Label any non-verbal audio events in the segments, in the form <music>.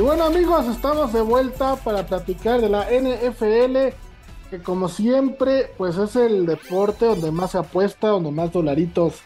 Y bueno amigos, estamos de vuelta para platicar de la NFL, que como siempre, pues es el deporte donde más se apuesta, donde más dolaritos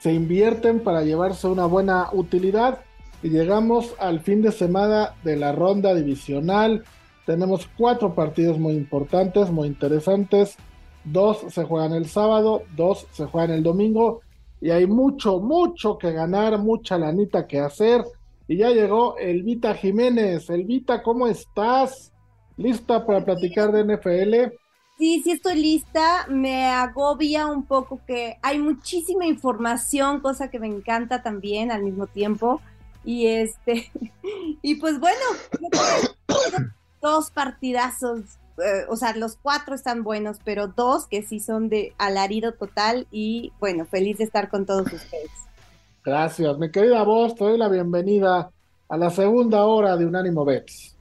se invierten para llevarse una buena utilidad. Y llegamos al fin de semana de la ronda divisional. Tenemos cuatro partidos muy importantes, muy interesantes. Dos se juegan el sábado, dos se juegan el domingo. Y hay mucho, mucho que ganar, mucha lanita que hacer y ya llegó Elvita Jiménez. Elvita, ¿cómo estás? ¿Lista para platicar de NFL? Sí, sí estoy lista. Me agobia un poco que hay muchísima información, cosa que me encanta también al mismo tiempo. Y este, <laughs> y pues bueno, dos partidazos, eh, o sea, los cuatro están buenos, pero dos que sí son de alarido total y bueno, feliz de estar con todos ustedes. Gracias, mi querida voz, te doy la bienvenida a la segunda hora de Unánimo Bets.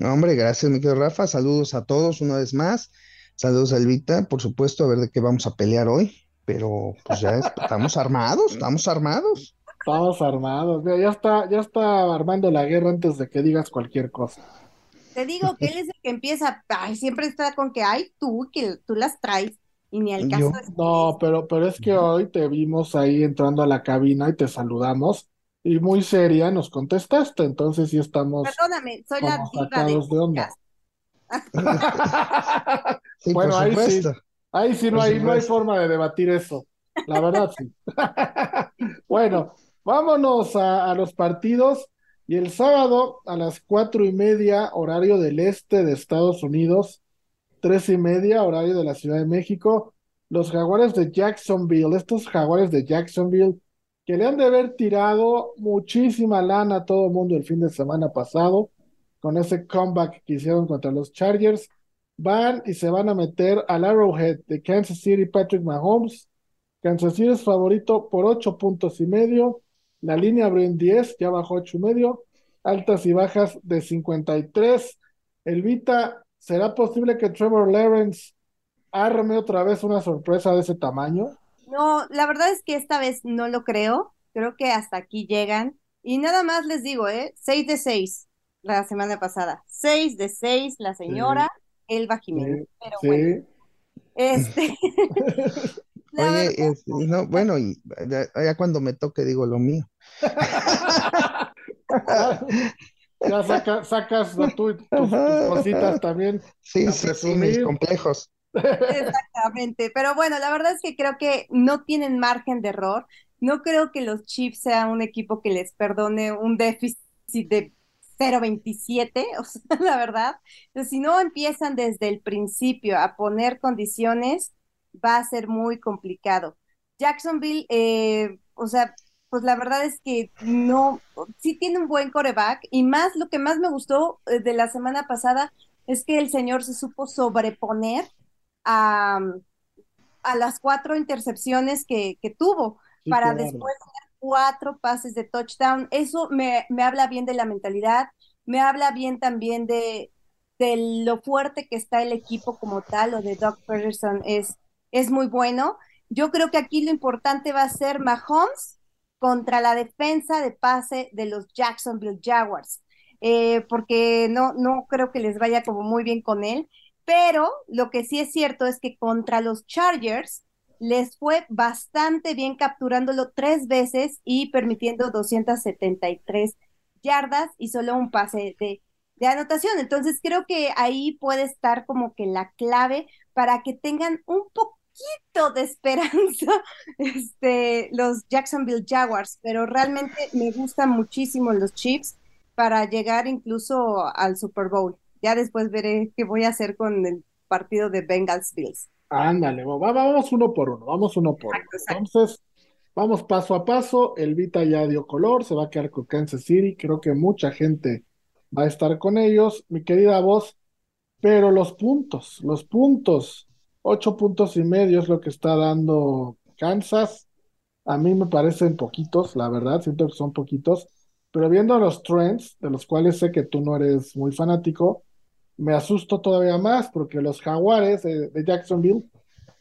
hombre, gracias, mi querido Rafa. Saludos a todos una vez más. Saludos a Elvita, por supuesto, a ver de qué vamos a pelear hoy. Pero pues ya estamos armados, estamos armados. Estamos armados. Ya está, ya está armando la guerra antes de que digas cualquier cosa. Te digo que él es el que empieza, ay, siempre está con que, ay, tú, que tú las traes. Y ni al caso No, pero, pero es que hoy te vimos ahí entrando a la cabina y te saludamos y muy seria nos contestaste, entonces sí estamos Perdóname, soy la diva de, de onda. <laughs> bueno, ahí sí, ahí sí no hay, no hay forma de debatir eso, la verdad sí. <laughs> bueno, vámonos a, a los partidos y el sábado a las cuatro y media, horario del este de Estados Unidos, tres y media, horario de la Ciudad de México, los jaguares de Jacksonville, estos jaguares de Jacksonville, que le han de haber tirado muchísima lana a todo el mundo el fin de semana pasado, con ese comeback que hicieron contra los Chargers, van y se van a meter al Arrowhead de Kansas City Patrick Mahomes. Kansas City es favorito por ocho puntos y medio. La línea abrió en 10, ya bajó ocho y medio. Altas y bajas de 53. Elvita ¿será posible que Trevor Lawrence arme otra vez una sorpresa de ese tamaño? No, la verdad es que esta vez no lo creo. Creo que hasta aquí llegan. Y nada más les digo, ¿eh? 6 de 6 la semana pasada. 6 de 6 la señora Elba Jiménez. Pero bueno. Este. <laughs> <laughs> Oye, no, bueno, y ya, cuando me toque digo lo mío. <laughs> Ya sacas tus, cositas también. Sí, sí, sí, mis complejos. Exactamente, pero bueno, la verdad es que creo que no tienen margen de error. No creo que los Chiefs sean un equipo que les perdone un déficit de 0.27, <laughs> o sea, la verdad. si no empiezan desde el principio a poner condiciones, va a ser muy complicado. Jacksonville, eh, o sea, pues la verdad es que no, sí tiene un buen coreback y más lo que más me gustó eh, de la semana pasada es que el señor se supo sobreponer a, a las cuatro intercepciones que, que tuvo para después tener cuatro pases de touchdown. Eso me, me, habla bien de la mentalidad, me habla bien también de, de lo fuerte que está el equipo como tal, o de Doug Peterson es, es muy bueno. Yo creo que aquí lo importante va a ser Mahomes contra la defensa de pase de los Jacksonville Jaguars, eh, porque no, no creo que les vaya como muy bien con él, pero lo que sí es cierto es que contra los Chargers les fue bastante bien capturándolo tres veces y permitiendo 273 yardas y solo un pase de, de anotación. Entonces creo que ahí puede estar como que la clave para que tengan un poco de esperanza <laughs> este, los Jacksonville Jaguars, pero realmente me gustan muchísimo los Chiefs para llegar incluso al Super Bowl. Ya después veré qué voy a hacer con el partido de Bengals Bills. Ándale, vamos uno por uno, vamos uno por uno. Entonces, vamos paso a paso. El Vita ya dio color, se va a quedar con Kansas City. Creo que mucha gente va a estar con ellos, mi querida voz. Pero los puntos, los puntos Ocho puntos y medio es lo que está dando Kansas. A mí me parecen poquitos, la verdad, siento que son poquitos. Pero viendo los trends, de los cuales sé que tú no eres muy fanático, me asusto todavía más porque los jaguares de, Jacksonville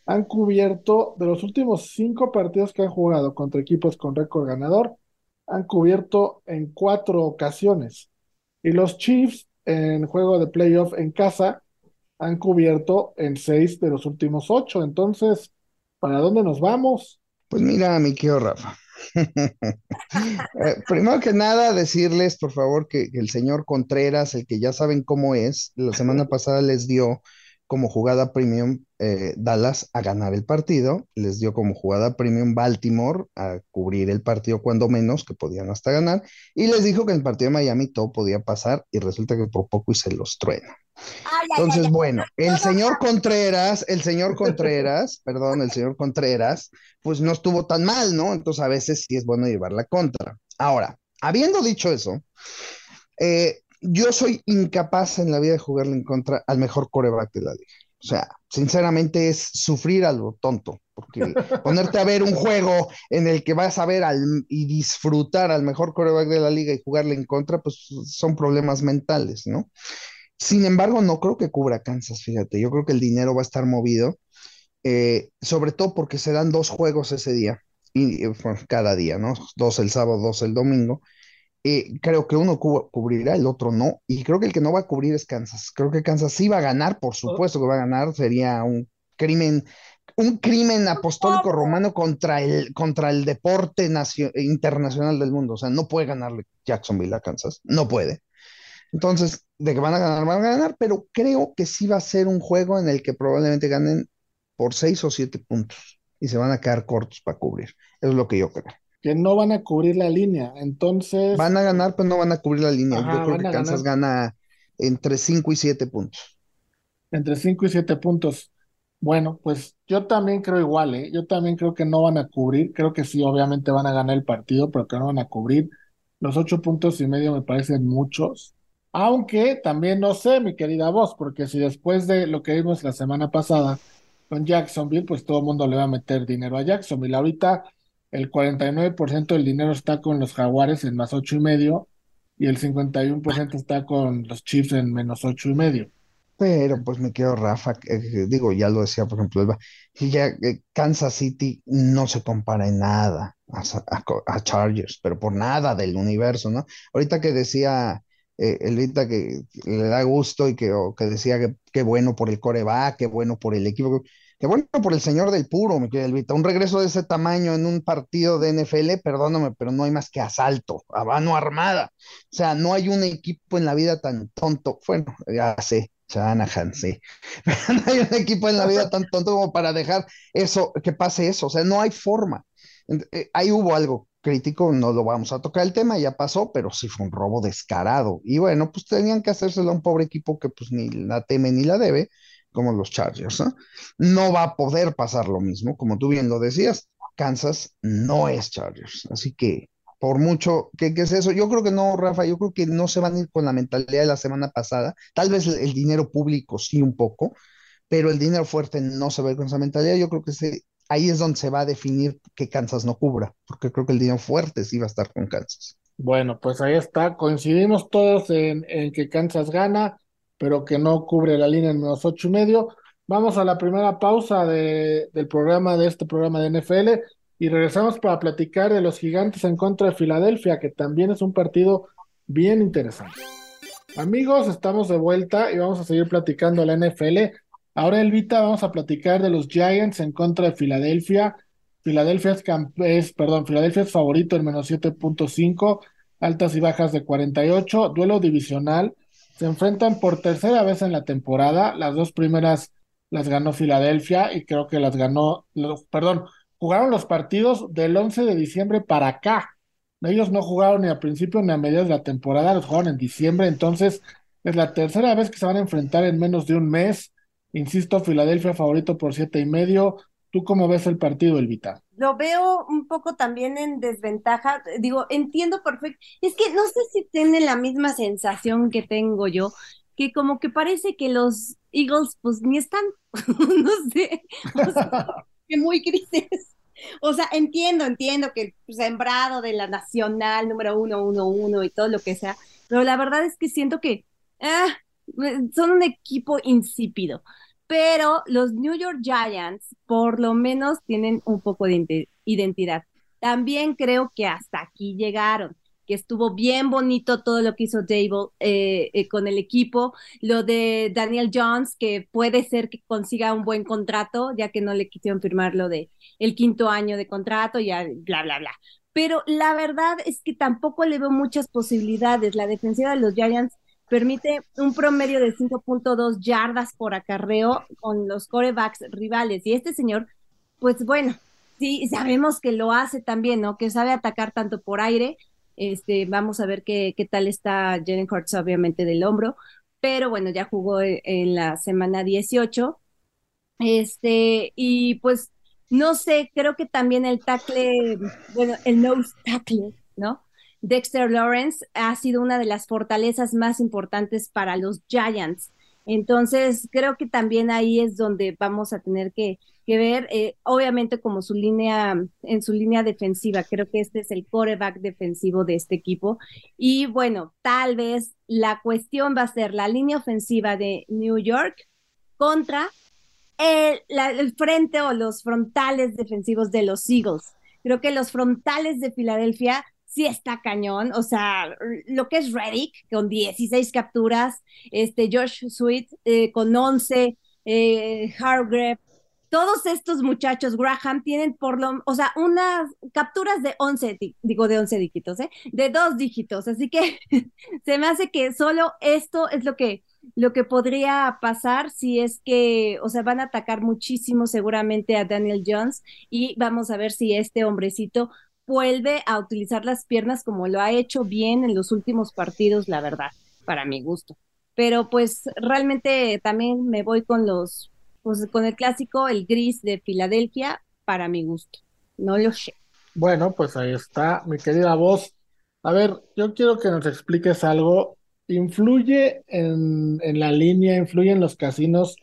han cubierto, de los últimos cinco partidos que han jugado contra equipos con récord ganador, han cubierto en cuatro ocasiones. Y los Chiefs en juego de playoff en casa han cubierto en seis de los últimos ocho. Entonces, ¿para dónde nos vamos? Pues mira, mi querido Rafa. <laughs> Eh, primero que nada, decirles, por favor, que, que el señor Contreras, el que ya saben cómo es, la semana pasada les dio como jugada premium eh, Dallas a ganar el partido, les dio como jugada premium Baltimore a cubrir el partido cuando menos, que podían hasta ganar, y les dijo que en el partido de Miami todo podía pasar y resulta que por poco y se los truena. Entonces, bueno, el señor Contreras, el señor Contreras, <laughs> perdón, el señor Contreras, pues no estuvo tan mal, ¿no? Entonces a veces sí es bueno llevar la contra. Ahora, habiendo dicho eso, eh, yo soy incapaz en la vida de jugarle en contra al mejor coreback de la liga. O sea, sinceramente es sufrir a lo tonto, porque <laughs> ponerte a ver un juego en el que vas a ver al, y disfrutar al mejor coreback de la liga y jugarle en contra, pues son problemas mentales, ¿no? Sin embargo, no creo que cubra Kansas, fíjate, yo creo que el dinero va a estar movido, eh, sobre todo porque se dan dos juegos ese día, y, cada día, ¿no? Dos el sábado, dos el domingo eh, creo que uno cubrirá, el otro no, y creo que el que no va a cubrir es Kansas. Creo que Kansas sí va a ganar, por oh. supuesto que va a ganar, sería un crimen, un crimen apostólico romano contra el, contra el deporte internacional del mundo. O sea, no puede ganarle Jacksonville a Kansas, no puede. Entonces, de que van a ganar, van a ganar, pero creo que sí va a ser un juego en el que probablemente ganen por seis o siete puntos y se van a quedar cortos para cubrir. Eso es lo que yo creo que no van a cubrir la línea. Entonces. Van a ganar, pero no van a cubrir la línea. Yo creo que Kansas gana entre 5 y 7 puntos. Entre 5 y 7 puntos. Bueno, pues yo también creo igual, ¿eh? Yo también creo que no van a cubrir. Creo que sí, obviamente van a ganar el partido, pero que no van a cubrir. Los 8 puntos y medio me parecen muchos. Aunque también no sé, mi querida voz, porque si después de lo que vimos la semana pasada con Jacksonville, pues todo el mundo le va a meter dinero a Jacksonville. Ahorita el 49% del dinero está con los Jaguares en más ocho y medio y el 51% está con los Chiefs en menos ocho y medio. Pero pues me quedo Rafa, eh, digo, ya lo decía, por ejemplo, ya eh, Kansas City no se compara en nada a, Chargers, pero por nada del universo, ¿no? Ahorita que decía eh, Elvita que le da gusto y que, que decía que, bueno por el coreback, qué bueno por el equipo, Qué bueno por el señor del puro, mi querida Elvita. Un regreso de ese tamaño en un partido de NFL, perdóname, pero no hay más que asalto, a mano armada. O sea, no hay un equipo en la vida tan tonto. Bueno, ya sé, Shanahan, sí. <laughs> Pero no hay un equipo en la vida tan tonto como para dejar eso, que pase eso. O sea, no hay forma. Eh, ahí hubo algo crítico, no lo vamos a tocar el tema, ya pasó, pero sí fue un robo descarado. Y bueno, pues tenían que hacérselo a un pobre equipo que pues ni la teme ni la debe como los Chargers. No va a poder pasar lo mismo, como tú bien lo decías, Kansas no es Chargers. Así que, por mucho que, es eso, yo creo que no, Rafa, yo creo que no se van a ir con la mentalidad de la semana pasada. Tal vez el dinero público sí un poco, pero el dinero fuerte no se va a ir con esa mentalidad. Yo creo que ahí es donde se va a definir que Kansas no cubra, porque creo que el dinero fuerte sí va a estar con Kansas. Bueno, pues ahí está. Coincidimos todos en que Kansas gana pero que no cubre la línea en menos ocho y medio. Vamos a la primera pausa de, del programa, de este programa de NFL, y regresamos para platicar de los gigantes en contra de Filadelfia, que también es un partido bien interesante. Amigos, estamos de vuelta y vamos a seguir platicando la NFL. Ahora, Elvita, vamos a platicar de los Giants en contra de Filadelfia. Filadelfia es, es, perdón, Filadelfia es favorito en menos 7.5, altas y bajas de 48, duelo divisional. Se enfrentan por tercera vez en la temporada. Las dos primeras las ganó Filadelfia y creo que las ganó, los, perdón, jugaron los partidos del 11 de diciembre para acá. Ellos no jugaron ni a principio ni a mediados de la temporada, los jugaron en diciembre, entonces es la tercera vez que se van a enfrentar en menos de un mes. Insisto, Filadelfia favorito por siete y medio. ¿Tú cómo ves el partido, Elvita? Lo veo un poco también en desventaja. Digo, entiendo perfecto. Es que no sé si tienen la misma sensación que tengo yo, que como que parece que los Eagles pues ni están, <laughs> no sé, <laughs> que muy grises. O sea, entiendo, entiendo que el sembrado de la nacional número uno, uno, uno y todo lo que sea, pero la verdad es que siento que ah, son un equipo insípido pero los New York Giants por lo menos tienen un poco de identidad. También creo que hasta aquí llegaron, que estuvo bien bonito todo lo que hizo Dable eh, eh, con el equipo, lo de Daniel Jones, que puede ser que consiga un buen contrato, ya que no le quisieron firmar lo de el quinto año de contrato, ya bla, bla, bla. Pero la verdad es que tampoco le veo muchas posibilidades. La defensiva de los Giants permite un promedio de 5.2 yardas por acarreo con los corebacks rivales. Y este señor, pues bueno, sí, sabemos que lo hace también, ¿no? Que sabe atacar tanto por aire. Este, vamos a ver qué, qué tal está Jalen Hurts, obviamente, del hombro. Pero bueno, ya jugó en la semana 18. Este, y pues, no sé, creo que también el tackle, bueno, el nose tackle, ¿no? Dexter Lawrence ha sido una de las fortalezas más importantes para los Giants. Entonces, creo que también ahí es donde vamos a tener que, ver, eh, obviamente como su línea, en su línea defensiva, creo que este es el coreback defensivo de este equipo. Y bueno, tal vez la cuestión va a ser la línea ofensiva de New York contra el, el frente o los frontales defensivos de los Eagles. Creo que los frontales de Filadelfia sí está cañón. O sea, lo que es Reddick con 16 capturas, este Josh Sweet eh, con 11, eh, todos estos muchachos, Graham, tienen por lo, o sea, unas capturas de 11, digo de 11 dígitos, ¿eh? De dos dígitos. Así que <laughs> se me hace que solo esto es lo que, lo que podría pasar si es que, o sea, van a atacar muchísimo seguramente a Daniel Jones y vamos a ver si este hombrecito vuelve a utilizar las piernas como lo ha hecho bien en los últimos partidos, la verdad, para mi gusto. Pero pues realmente también me voy con los, pues con el clásico, el gris de Filadelfia, para mi gusto. No lo sé. Bueno, pues ahí está, mi querida voz. A ver, yo quiero que nos expliques algo. ¿Influye en, en la línea, influye en los casinos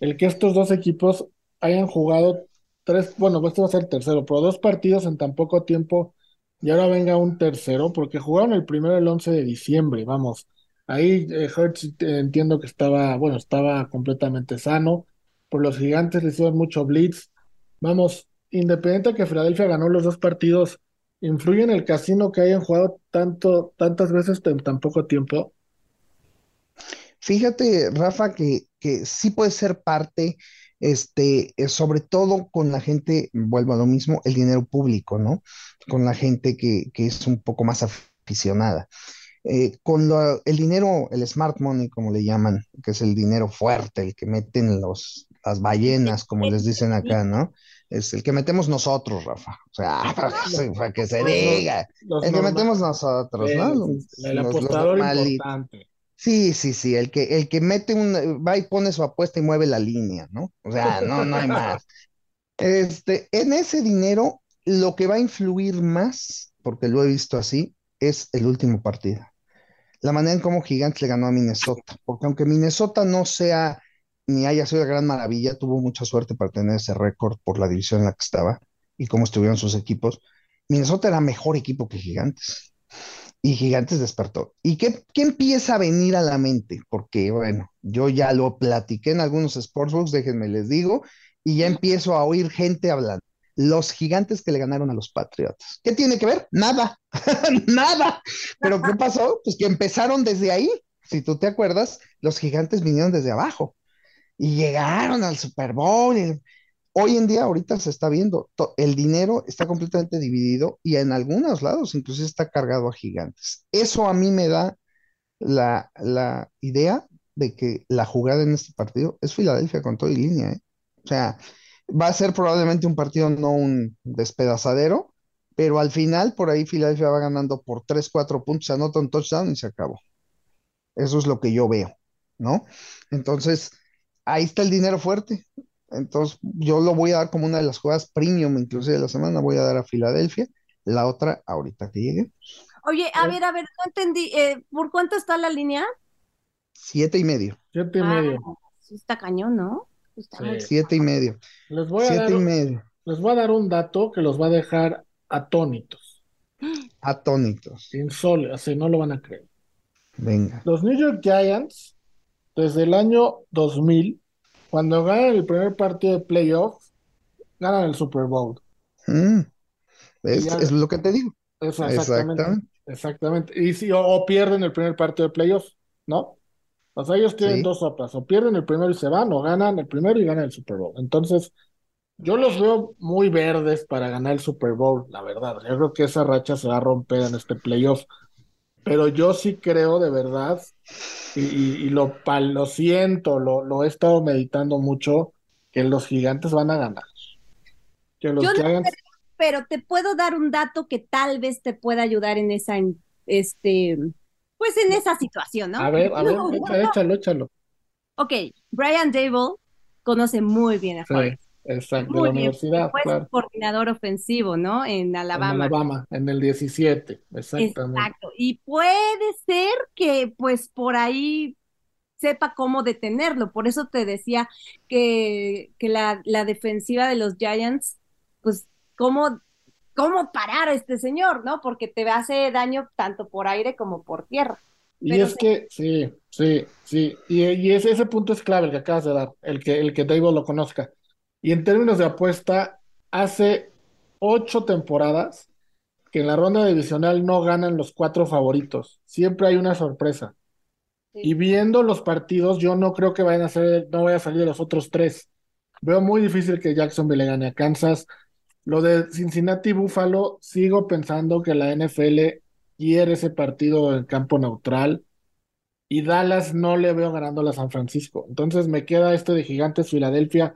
el que estos dos equipos hayan jugado tres, bueno, este va a ser el tercero, pero dos partidos en tan poco tiempo y ahora venga un tercero, porque jugaron el primero el 11 de diciembre, vamos. Ahí eh, Hertz entiendo que estaba, bueno, estaba completamente sano. Por los gigantes le hicieron mucho blitz. Vamos, independiente que Filadelfia ganó los dos partidos, ¿influye en el casino que hayan jugado tanto, tantas veces en tan poco tiempo? Fíjate, Rafa, que, que sí puede ser parte este, eh, sobre todo con la gente, vuelvo a lo mismo, el dinero público, ¿no? Con la gente que, es un poco más aficionada. Eh, con el dinero, el smart money, como le llaman, que es el dinero fuerte, el que meten los, las ballenas, como les dicen acá, ¿no? Es el que metemos nosotros, Rafa. O sea, <laughs> para que, se diga. el que metemos nosotros, ¿no? El, apostador importante. Sí, sí, sí, el que, el que mete un, va y pone su apuesta y mueve la línea, ¿no? O sea, no, no hay más. <laughs> Este, en ese dinero, lo que va a influir más, porque lo he visto así, es el último partido. La manera en cómo Gigantes le ganó a Minnesota, porque aunque Minnesota no sea ni haya sido la gran maravilla, tuvo mucha suerte para tener ese récord por la división en la que estaba y cómo estuvieron sus equipos. Minnesota era mejor equipo que Gigantes y Gigantes despertó. ¿Y qué, empieza a venir a la mente? Porque, bueno, yo ya lo platiqué en algunos sportsbooks, déjenme les digo, y ya empiezo a oír gente hablando. Los gigantes que le ganaron a los Patriotas. ¿Qué tiene que ver? Nada, <laughs> nada. Pero ¿qué pasó? Pues que empezaron desde ahí. Si tú te acuerdas, los gigantes vinieron desde abajo y llegaron al Super Bowl. Hoy en día, ahorita se está viendo, el dinero está completamente dividido y en algunos lados incluso está cargado a gigantes. Eso a mí me da la, idea de que la jugada en este partido es Filadelfia con todo y línea. ¿eh? O sea, va a ser probablemente un partido, no un despedazadero, pero al final por ahí Filadelfia va ganando por 3, 4 puntos, anota un touchdown y se acabó. Eso es lo que yo veo, ¿no? Entonces, ahí está el dinero fuerte. Entonces, yo lo voy a dar como una de las jugadas premium, inclusive de la semana, voy a dar a Filadelfia, la otra ahorita que llegue. Oye, a ver, a ver, no entendí, eh, ¿por cuánto está la línea? Siete y medio. Siete y ah, medio. está cañón, ¿no? Siete y medio. Les voy a Siete dar, y medio. Les voy a dar un dato que los va a dejar atónitos. <gasps> Atónitos. Insole, así no lo van a creer. Venga. Los New York Giants, desde el año 2000, cuando ganan el primer partido de playoffs, ganan el Super Bowl. Mm. Es, lo que te digo. exactamente. Exactamente. Y si, o, pierden el primer partido de playoffs, ¿no? O sea, ellos tienen dos sopas, o pierden el primero y se van, o ganan el primero y ganan el Super Bowl. Entonces, yo los veo muy verdes para ganar el Super Bowl, la verdad. Yo creo que esa racha se va a romper en este playoff. Pero yo sí creo de verdad, y, lo, lo siento, lo, lo he estado meditando mucho, que los gigantes van a ganar. Que los Giants pero te puedo dar un dato que tal vez te pueda ayudar en esa, este, pues en esa situación, ¿no? A ver, a <laughs> ver, échalo, échalo. Ok, Brian Dable conoce muy bien a Forrest. Exacto, de la universidad. Fue claro. coordinador ofensivo, ¿no? En Alabama. En Alabama, en el 17, exactamente. Exacto, y puede ser que pues por ahí sepa cómo detenerlo. Por eso te decía que, que la, la defensiva de los Giants, pues cómo, cómo parar a este señor, ¿no? Porque te hace daño tanto por aire como por tierra. Y es que, sí, sí, sí, y, ese, ese, punto es clave el que acabas de dar, el que, el que David lo conozca. Y en términos de apuesta, hace ocho temporadas que en la ronda divisional no ganan los cuatro favoritos. Siempre hay una sorpresa. Y viendo los partidos, yo no creo que vayan a ser, no vaya a salir de los otros tres. Veo muy difícil que Jacksonville le gane a Kansas. Lo de Cincinnati Buffalo, sigo pensando que la NFL quiere ese partido en campo neutral y Dallas no le veo ganando a San Francisco. Entonces me queda este de Gigantes Filadelfia,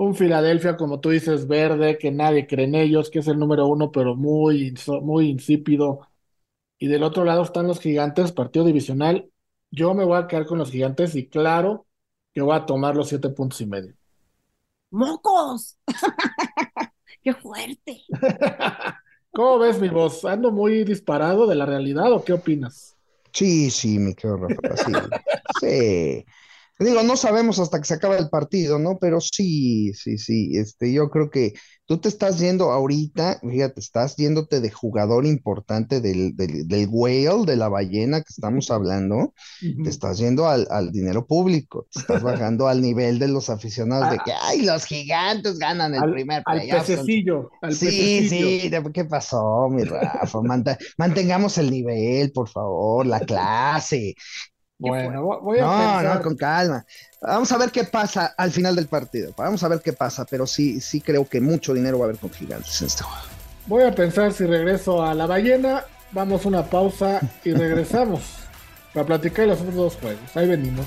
un Filadelfia como tú dices verde, que nadie cree en ellos, que es el número uno, pero muy, muy insípido. Y del otro lado están los Gigantes, partido divisional. Yo me voy a quedar con los Gigantes y claro que voy a tomar los siete puntos y medio. ¡Mocos! <laughs> ¡Qué fuerte! <laughs> ¿Cómo ves mi voz? ¿Ando muy disparado de la realidad o qué opinas? Sí, sí, mi querido Rafa, sí. <laughs> sí. Digo, no sabemos hasta que se acaba el partido, ¿no? Pero sí, sí, sí. Este, yo creo que tú te estás yendo ahorita, fíjate, estás yéndote de jugador importante del, del, del whale, de la ballena que estamos hablando, te estás yendo al, dinero público, te estás bajando al nivel de los aficionados de ah. que, ay, los gigantes ganan el primer Al pececillo, al sí, sí, ¿qué pasó, mi Rafa? mantengamos el nivel, por favor, la clase. Bueno, voy a no, no, con calma. Vamos a ver qué pasa al final del partido. Vamos a ver qué pasa, pero sí, sí creo que mucho dinero va a haber con gigantes en este juego. Voy a pensar si regreso a la ballena. Vamos una pausa y regresamos <laughs> para platicar los otros dos juegos. Ahí venimos.